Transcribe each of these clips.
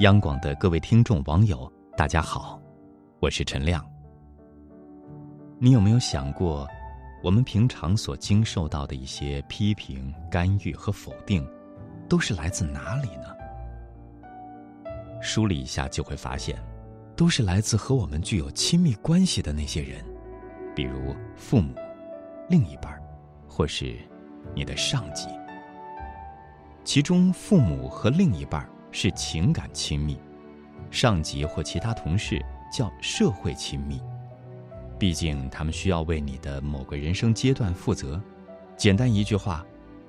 央广的各位听众网友，大家好，我是陈亮。你有没有想过，我们平常所经受到的一些批评、干预和否定，都是来自哪里呢？梳理一下就会发现，都是来自和我们具有亲密关系的那些人，比如父母、另一半，或是你的上级。其中，父母和另一半是情感亲密，上级或其他同事叫社会亲密。毕竟，他们需要为你的某个人生阶段负责。简单一句话，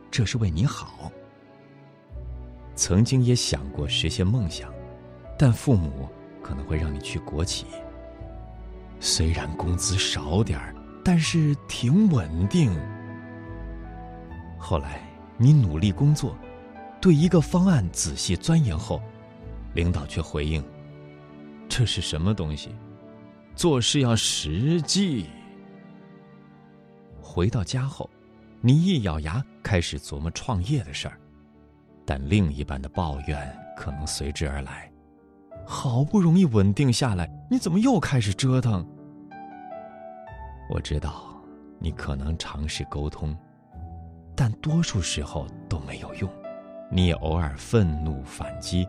这是为你好。曾经也想过实现梦想，但父母可能会让你去国企。虽然工资少点儿，但是挺稳定。后来，你努力工作。对一个方案仔细钻研后，领导却回应：“这是什么东西？做事要实际。”回到家后，你一咬牙开始琢磨创业的事儿，但另一半的抱怨可能随之而来：“好不容易稳定下来，你怎么又开始折腾？”我知道，你可能尝试沟通，但多数时候都没有用。你也偶尔愤怒反击，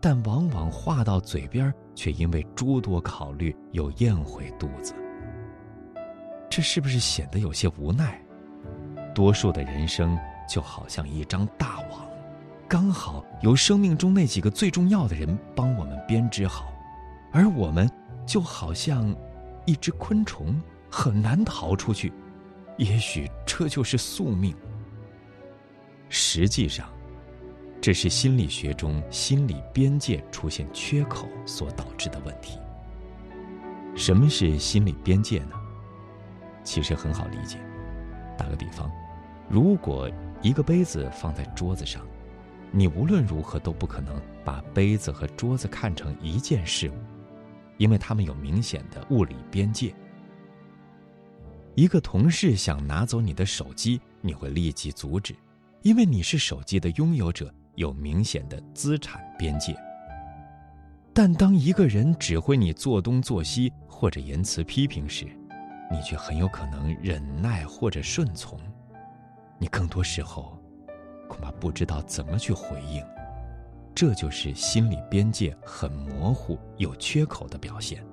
但往往话到嘴边，却因为诸多考虑又咽回肚子。这是不是显得有些无奈？多数的人生就好像一张大网，刚好由生命中那几个最重要的人帮我们编织好，而我们就好像一只昆虫，很难逃出去。也许这就是宿命。实际上。这是心理学中心理边界出现缺口所导致的问题。什么是心理边界呢？其实很好理解。打个比方，如果一个杯子放在桌子上，你无论如何都不可能把杯子和桌子看成一件事物，因为它们有明显的物理边界。一个同事想拿走你的手机，你会立即阻止，因为你是手机的拥有者。有明显的资产边界，但当一个人指挥你做东做西或者言辞批评时，你却很有可能忍耐或者顺从。你更多时候恐怕不知道怎么去回应，这就是心理边界很模糊、有缺口的表现。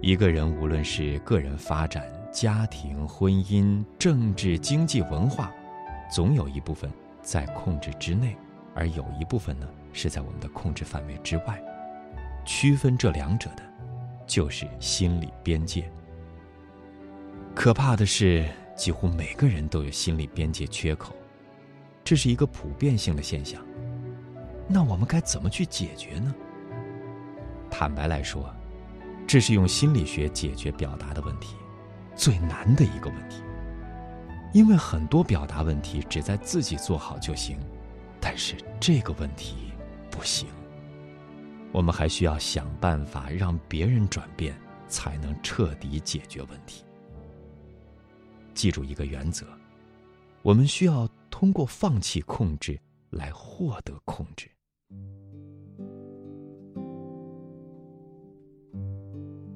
一个人无论是个人发展、家庭、婚姻、政治、经济、文化，总有一部分。在控制之内，而有一部分呢是在我们的控制范围之外。区分这两者的，就是心理边界。可怕的是，几乎每个人都有心理边界缺口，这是一个普遍性的现象。那我们该怎么去解决呢？坦白来说，这是用心理学解决表达的问题，最难的一个问题。因为很多表达问题只在自己做好就行，但是这个问题不行。我们还需要想办法让别人转变，才能彻底解决问题。记住一个原则：我们需要通过放弃控制来获得控制。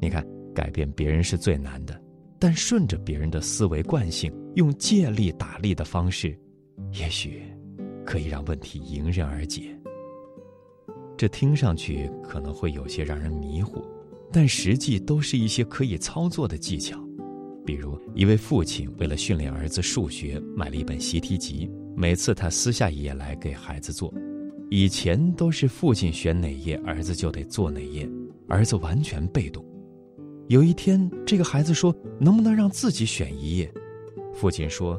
你看，改变别人是最难的。但顺着别人的思维惯性，用借力打力的方式，也许可以让问题迎刃而解。这听上去可能会有些让人迷糊，但实际都是一些可以操作的技巧。比如，一位父亲为了训练儿子数学，买了一本习题集，每次他撕下一页来给孩子做。以前都是父亲选哪页，儿子就得做哪页，儿子完全被动。有一天，这个孩子说：“能不能让自己选一页？”父亲说：“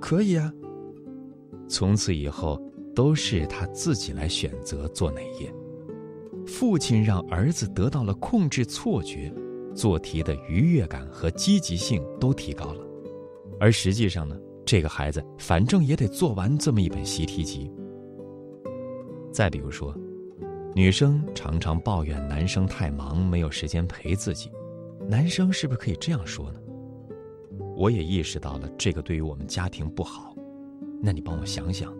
可以啊。”从此以后，都是他自己来选择做哪页。父亲让儿子得到了控制错觉，做题的愉悦感和积极性都提高了。而实际上呢，这个孩子反正也得做完这么一本习题集。再比如说，女生常常抱怨男生太忙，没有时间陪自己。男生是不是可以这样说呢？我也意识到了这个对于我们家庭不好，那你帮我想想，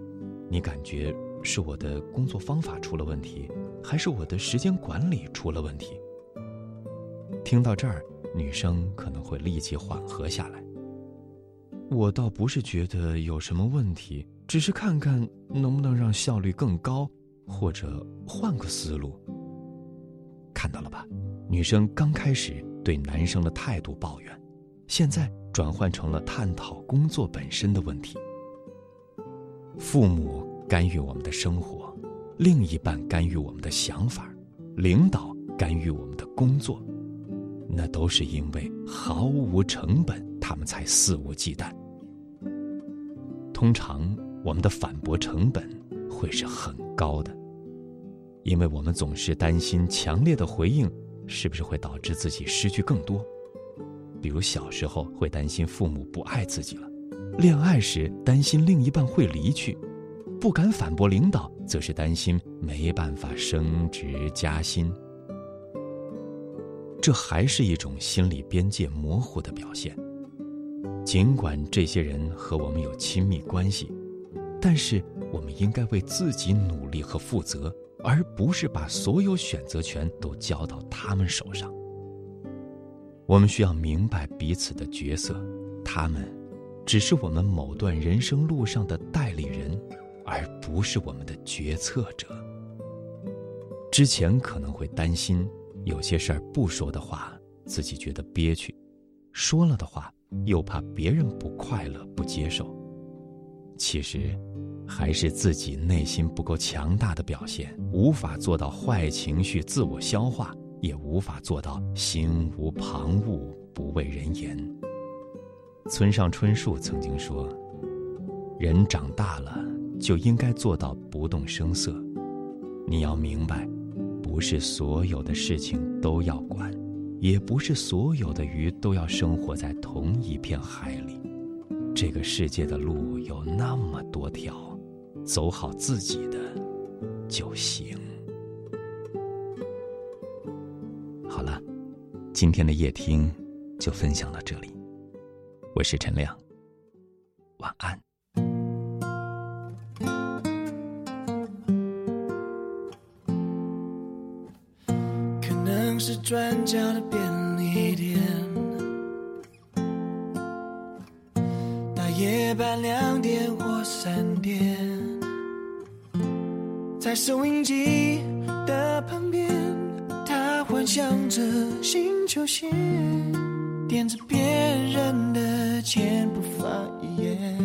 你感觉是我的工作方法出了问题，还是我的时间管理出了问题？听到这儿，女生可能会立即缓和下来。我倒不是觉得有什么问题，只是看看能不能让效率更高，或者换个思路。看到了吧？女生刚开始对男生的态度抱怨，现在转换成了探讨工作本身的问题。父母干预我们的生活，另一半干预我们的想法，领导干预我们的工作，那都是因为毫无成本，他们才肆无忌惮。通常我们的反驳成本会是很高的，因为我们总是担心强烈的回应是不是会导致自己失去更多，比如小时候会担心父母不爱自己了。恋爱时担心另一半会离去，不敢反驳领导，则是担心没办法升职加薪。这还是一种心理边界模糊的表现。尽管这些人和我们有亲密关系，但是我们应该为自己努力和负责，而不是把所有选择权都交到他们手上。我们需要明白彼此的角色，他们。只是我们某段人生路上的代理人，而不是我们的决策者。之前可能会担心有些事儿不说的话，自己觉得憋屈；说了的话，又怕别人不快乐、不接受。其实，还是自己内心不够强大的表现，无法做到坏情绪自我消化，也无法做到心无旁骛、不畏人言。村上春树曾经说：“人长大了就应该做到不动声色。你要明白，不是所有的事情都要管，也不是所有的鱼都要生活在同一片海里。这个世界的路有那么多条，走好自己的就行。”今天的夜听就分享到这里。我是陈亮，晚安。可能是转角的便利店，大夜班两点或三点，在收音机的旁边，想着新球鞋，点着别人的。钱不发一言，